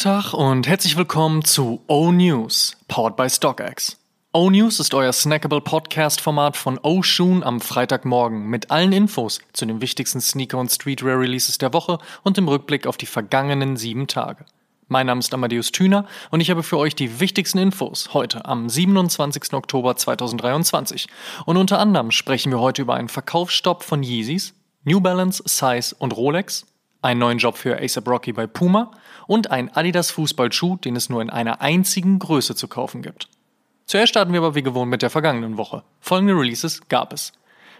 Tag und herzlich willkommen zu O News, powered by StockX. O News ist euer snackable Podcast-Format von O Shoon am Freitagmorgen mit allen Infos zu den wichtigsten Sneaker- und Streetwear-Releases der Woche und dem Rückblick auf die vergangenen sieben Tage. Mein Name ist Amadeus Thüner und ich habe für euch die wichtigsten Infos heute am 27. Oktober 2023. Und unter anderem sprechen wir heute über einen Verkaufsstopp von Yeezys, New Balance, Size und Rolex, einen neuen Job für ASAP Rocky bei Puma und einen Adidas Fußballschuh, den es nur in einer einzigen Größe zu kaufen gibt. Zuerst starten wir aber wie gewohnt mit der vergangenen Woche. Folgende Releases gab es.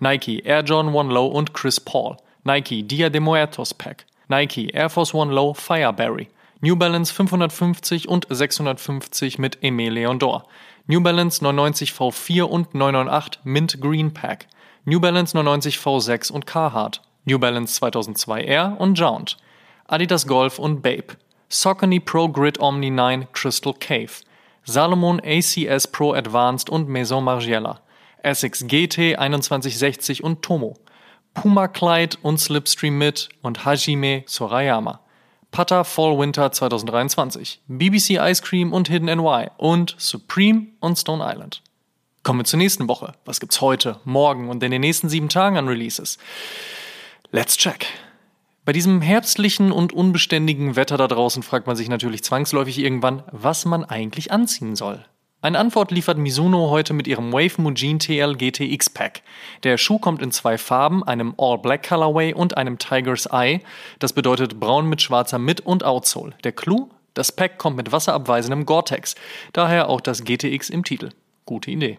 Nike Air Jordan 1 Low und Chris Paul. Nike Dia de Muertos Pack. Nike Air Force One Low Fireberry. New Balance 550 und 650 mit Aimé Leon d'Or. New Balance 99 V4 und 998 Mint Green Pack. New Balance 99 V6 und Carhartt. New Balance 2002 R und Jount. Adidas Golf und Babe. Saucony Pro Grid Omni 9 Crystal Cave. Salomon ACS Pro Advanced und Maison Margiela, Essex GT 2160 und Tomo, Puma Clyde und Slipstream mit und Hajime Sorayama, Pata Fall Winter 2023, BBC Ice Cream und Hidden NY und Supreme und Stone Island. Kommen wir zur nächsten Woche. Was gibt's heute, morgen und in den nächsten sieben Tagen an Releases? Let's check. Bei diesem herbstlichen und unbeständigen Wetter da draußen fragt man sich natürlich zwangsläufig irgendwann, was man eigentlich anziehen soll. Eine Antwort liefert Mizuno heute mit ihrem Wave Mujin TL GTX Pack. Der Schuh kommt in zwei Farben, einem All Black Colorway und einem Tiger's Eye. Das bedeutet braun mit schwarzer Mit- und Outsole. Der Clou? Das Pack kommt mit wasserabweisendem Gore-Tex. Daher auch das GTX im Titel. Gute Idee.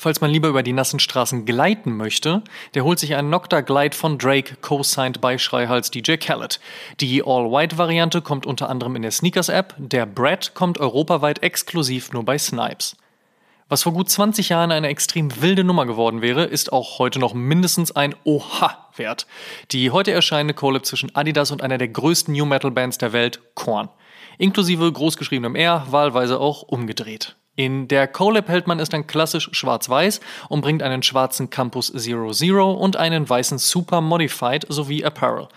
Falls man lieber über die nassen Straßen gleiten möchte, der holt sich einen Nocta Glide von Drake, co-signed bei Schreihals DJ Khaled. Die All-White-Variante kommt unter anderem in der Sneakers-App, der Brad kommt europaweit exklusiv nur bei Snipes. Was vor gut 20 Jahren eine extrem wilde Nummer geworden wäre, ist auch heute noch mindestens ein Oha wert. Die heute erscheinende Collab zwischen Adidas und einer der größten New Metal Bands der Welt, Korn. Inklusive großgeschriebenem R, wahlweise auch umgedreht. In der Colab hält man es dann klassisch schwarz-weiß und bringt einen schwarzen Campus Zero Zero und einen weißen Super Modified sowie Apparel.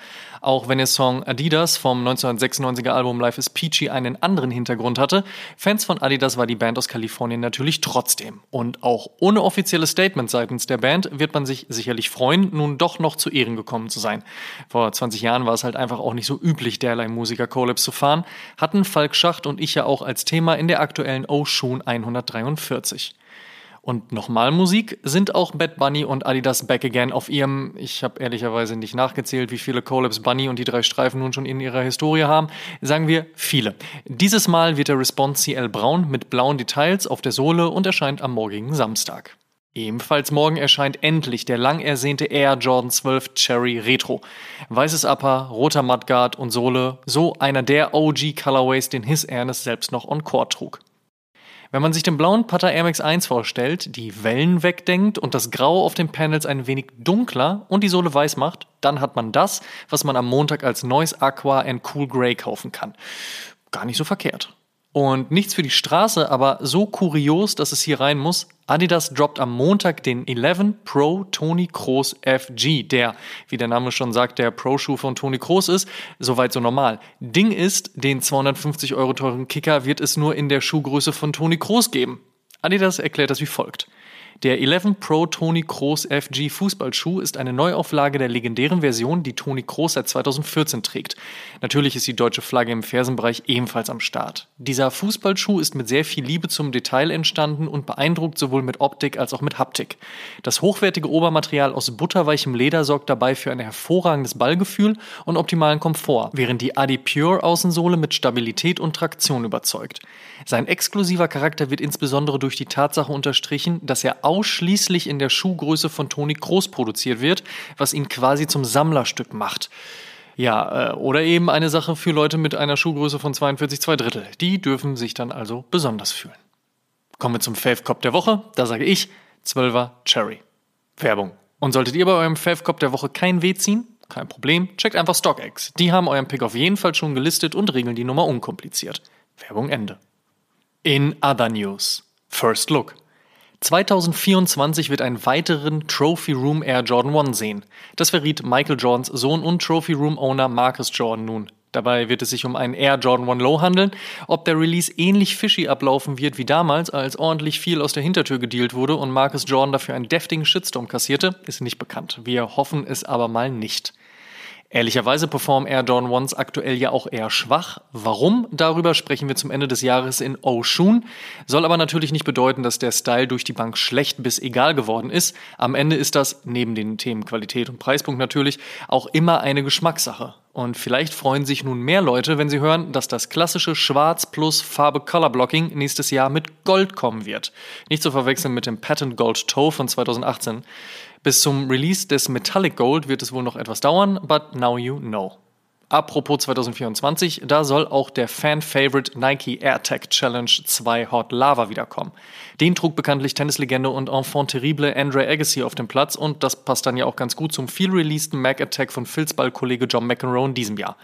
Auch wenn der Song Adidas vom 1996er Album Life is Peachy einen anderen Hintergrund hatte, Fans von Adidas war die Band aus Kalifornien natürlich trotzdem. Und auch ohne offizielles Statement seitens der Band wird man sich sicherlich freuen, nun doch noch zu Ehren gekommen zu sein. Vor 20 Jahren war es halt einfach auch nicht so üblich, derlei Musiker-Collabs zu fahren, hatten Falk Schacht und ich ja auch als Thema in der aktuellen Oshun 143. Und nochmal Musik sind auch Bad Bunny und Adidas Back Again auf ihrem, ich habe ehrlicherweise nicht nachgezählt, wie viele Collabs Bunny und die drei Streifen nun schon in ihrer Historie haben, sagen wir viele. Dieses Mal wird der Response CL Braun mit blauen Details auf der Sohle und erscheint am morgigen Samstag. Ebenfalls morgen erscheint endlich der lang ersehnte Air Jordan 12 Cherry Retro. Weißes Upper, roter Mudguard und Sohle, so einer der OG Colorways, den His Ernest selbst noch on Court trug. Wenn man sich den blauen Putter Air Max 1 vorstellt, die Wellen wegdenkt und das Grau auf den Panels ein wenig dunkler und die Sohle weiß macht, dann hat man das, was man am Montag als Noise Aqua and Cool Grey kaufen kann. Gar nicht so verkehrt. Und nichts für die Straße, aber so kurios, dass es hier rein muss. Adidas droppt am Montag den 11 Pro Tony Kroos FG, der, wie der Name schon sagt, der Pro-Schuh von Tony Kroos ist. Soweit so normal. Ding ist, den 250 Euro teuren Kicker wird es nur in der Schuhgröße von Tony Kroos geben. Adidas erklärt das wie folgt. Der 11 Pro Tony Kroos FG Fußballschuh ist eine Neuauflage der legendären Version, die Tony Kroos seit 2014 trägt. Natürlich ist die deutsche Flagge im Fersenbereich ebenfalls am Start. Dieser Fußballschuh ist mit sehr viel Liebe zum Detail entstanden und beeindruckt sowohl mit Optik als auch mit Haptik. Das hochwertige Obermaterial aus butterweichem Leder sorgt dabei für ein hervorragendes Ballgefühl und optimalen Komfort, während die Adi Pure Außensohle mit Stabilität und Traktion überzeugt. Sein exklusiver Charakter wird insbesondere durch die Tatsache unterstrichen, dass er ausschließlich in der Schuhgröße von Toni Kroos produziert wird, was ihn quasi zum Sammlerstück macht. Ja, äh, oder eben eine Sache für Leute mit einer Schuhgröße von 42 2 Drittel. Die dürfen sich dann also besonders fühlen. Kommen wir zum Fave Cop der Woche. Da sage ich 12er Cherry. Werbung. Und solltet ihr bei eurem Fave Cop der Woche kein Weh ziehen? Kein Problem, checkt einfach StockX. Die haben euren Pick auf jeden Fall schon gelistet und regeln die Nummer unkompliziert. Werbung Ende. In other news. First Look. 2024 wird einen weiteren Trophy Room Air Jordan 1 sehen. Das verriet Michael Jordans Sohn und Trophy Room Owner Marcus Jordan nun. Dabei wird es sich um einen Air Jordan 1 Low handeln. Ob der Release ähnlich fishy ablaufen wird wie damals, als ordentlich viel aus der Hintertür gedealt wurde und Marcus Jordan dafür einen deftigen Shitstorm kassierte, ist nicht bekannt. Wir hoffen es aber mal nicht. Ehrlicherweise performen Air Jordan Ones aktuell ja auch eher schwach. Warum? Darüber sprechen wir zum Ende des Jahres in Oshun. Soll aber natürlich nicht bedeuten, dass der Style durch die Bank schlecht bis egal geworden ist. Am Ende ist das, neben den Themen Qualität und Preispunkt natürlich, auch immer eine Geschmackssache. Und vielleicht freuen sich nun mehr Leute, wenn sie hören, dass das klassische Schwarz plus Farbe Color Blocking nächstes Jahr mit Gold kommen wird. Nicht zu verwechseln mit dem Patent Gold Toe von 2018. Bis zum Release des Metallic Gold wird es wohl noch etwas dauern, but now you know. Apropos 2024, da soll auch der Fan-Favorite Nike AirTag Challenge 2 Hot Lava wiederkommen. Den trug bekanntlich Tennislegende und Enfant terrible Andre Agassi auf dem Platz und das passt dann ja auch ganz gut zum viel releaseden Mac Attack von Filzball-Kollege John McEnroe in diesem Jahr.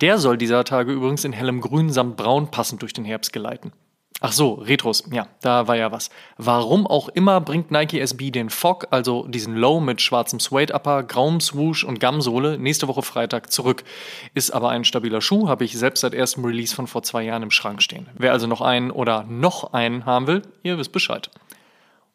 Der soll dieser Tage übrigens in hellem Grün samt Braun passend durch den Herbst geleiten. Ach so, Retros, ja, da war ja was. Warum auch immer bringt Nike SB den Fog, also diesen Low mit schwarzem Suede Upper, grauem Swoosh und Gumsohle, nächste Woche Freitag zurück. Ist aber ein stabiler Schuh, habe ich selbst seit erstem Release von vor zwei Jahren im Schrank stehen. Wer also noch einen oder noch einen haben will, ihr wisst Bescheid.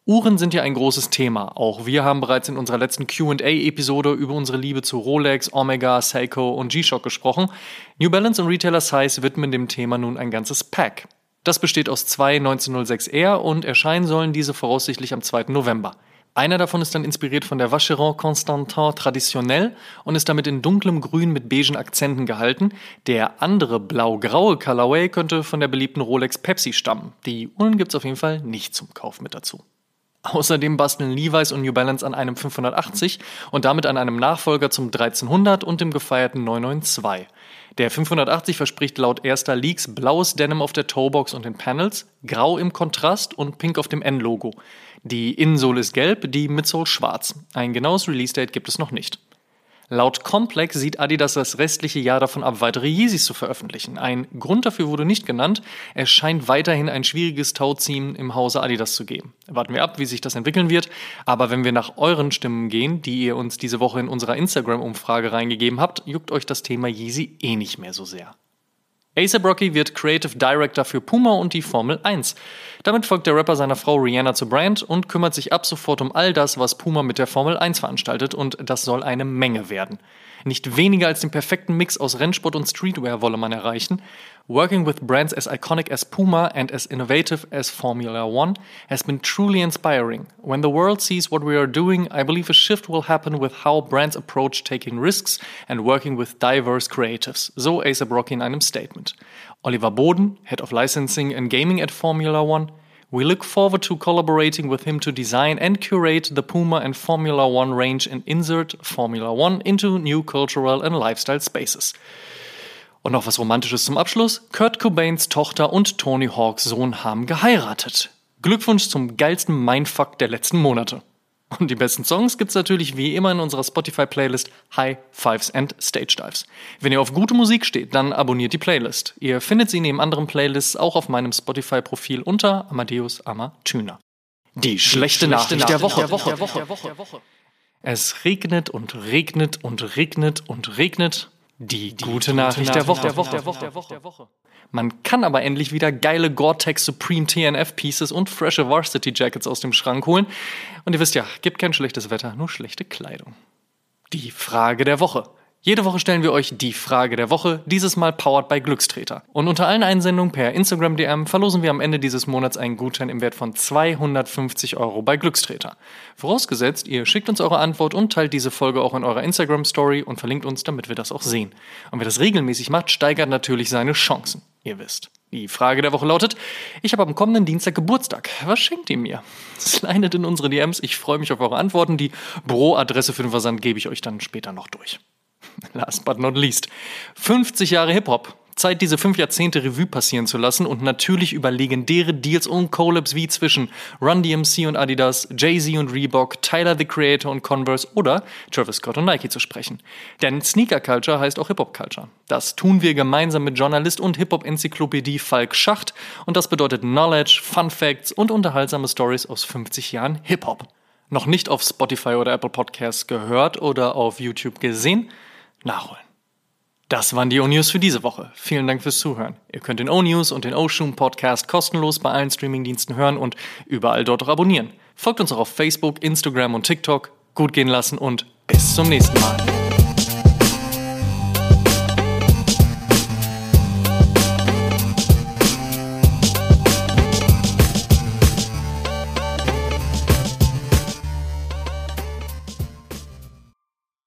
Uhren sind ja ein großes Thema. Auch wir haben bereits in unserer letzten QA-Episode über unsere Liebe zu Rolex, Omega, Seiko und G-Shock gesprochen. New Balance und Retailer Size widmen dem Thema nun ein ganzes Pack. Das besteht aus zwei 1906R und erscheinen sollen diese voraussichtlich am 2. November. Einer davon ist dann inspiriert von der Vacheron Constantin traditionell und ist damit in dunklem Grün mit beigen Akzenten gehalten. Der andere blau-graue Colorway könnte von der beliebten Rolex Pepsi stammen. Die Uhren gibt's auf jeden Fall nicht zum Kauf mit dazu. Außerdem basteln Levi's und New Balance an einem 580 und damit an einem Nachfolger zum 1300 und dem gefeierten 992. Der 580 verspricht laut erster Leaks blaues Denim auf der Toebox und den Panels, grau im Kontrast und pink auf dem N-Logo. Die Innensohle ist gelb, die Midsole schwarz. Ein genaues Release-Date gibt es noch nicht. Laut Complex sieht Adidas das restliche Jahr davon ab, weitere Yeezys zu veröffentlichen. Ein Grund dafür wurde nicht genannt. Es scheint weiterhin ein schwieriges Tauziehen im Hause Adidas zu geben. Warten wir ab, wie sich das entwickeln wird. Aber wenn wir nach euren Stimmen gehen, die ihr uns diese Woche in unserer Instagram-Umfrage reingegeben habt, juckt euch das Thema Yeezy eh nicht mehr so sehr. ASAP Rocky wird Creative Director für Puma und die Formel 1. Damit folgt der Rapper seiner Frau Rihanna zu Brand und kümmert sich ab sofort um all das, was Puma mit der Formel 1 veranstaltet und das soll eine Menge werden. Nicht weniger als den perfekten Mix aus Rennsport und Streetwear wolle man erreichen. Working with brands as iconic as Puma and as innovative as Formula One has been truly inspiring. When the world sees what we are doing, I believe a shift will happen with how brands approach taking risks and working with diverse creatives. So ASAP Rocky in einem Statement. Oliver Boden, Head of Licensing and Gaming at Formula One, We look forward to collaborating with him to design and curate the Puma and Formula One range and insert Formula One into new cultural and lifestyle spaces. Und noch was Romantisches zum Abschluss. Kurt Cobains Tochter und Tony Hawks Sohn haben geheiratet. Glückwunsch zum geilsten Mindfuck der letzten Monate. Und die besten Songs gibt's natürlich wie immer in unserer Spotify-Playlist High Fives and Stage Dives. Wenn ihr auf gute Musik steht, dann abonniert die Playlist. Ihr findet sie neben anderen Playlists auch auf meinem Spotify-Profil unter Amadeus Amatüner. Die schlechte, Nachricht, Nachricht der, Woche. Der, Woche. Der, Woche. Der Woche. Es regnet und regnet und regnet und regnet. Die, die gute, Nachricht, Nachricht der Woche. Der Woche. Der Woche. Der Woche. Der Woche. Man kann aber endlich wieder geile Gore-Tex Supreme TNF Pieces und frische Varsity Jackets aus dem Schrank holen. Und ihr wisst ja, gibt kein schlechtes Wetter, nur schlechte Kleidung. Die Frage der Woche. Jede Woche stellen wir euch die Frage der Woche, dieses Mal powered by Glückstreter. Und unter allen Einsendungen per Instagram DM verlosen wir am Ende dieses Monats einen Gutschein im Wert von 250 Euro bei Glückstreter. Vorausgesetzt, ihr schickt uns eure Antwort und teilt diese Folge auch in eurer Instagram Story und verlinkt uns, damit wir das auch sehen. Und wer das regelmäßig macht, steigert natürlich seine Chancen. Ihr wisst. Die Frage der Woche lautet: Ich habe am kommenden Dienstag Geburtstag. Was schenkt ihr mir? Slidet in unsere DMs. Ich freue mich auf eure Antworten. Die Büroadresse für den Versand gebe ich euch dann später noch durch. Last but not least. 50 Jahre Hip-Hop. Zeit, diese fünf Jahrzehnte Revue passieren zu lassen und natürlich über legendäre Deals und Collabs wie zwischen Run DMC und Adidas, Jay-Z und Reebok, Tyler the Creator und Converse oder Travis Scott und Nike zu sprechen. Denn Sneaker Culture heißt auch Hip-Hop Culture. Das tun wir gemeinsam mit Journalist und Hip-Hop-Enzyklopädie Falk Schacht und das bedeutet Knowledge, Fun Facts und unterhaltsame Stories aus 50 Jahren Hip-Hop. Noch nicht auf Spotify oder Apple Podcasts gehört oder auf YouTube gesehen? Nachholen. Das waren die O-News für diese Woche. Vielen Dank fürs Zuhören. Ihr könnt den O-News und den O-Shoom Podcast kostenlos bei allen Streamingdiensten hören und überall dort auch abonnieren. Folgt uns auch auf Facebook, Instagram und TikTok. Gut gehen lassen und bis zum nächsten Mal.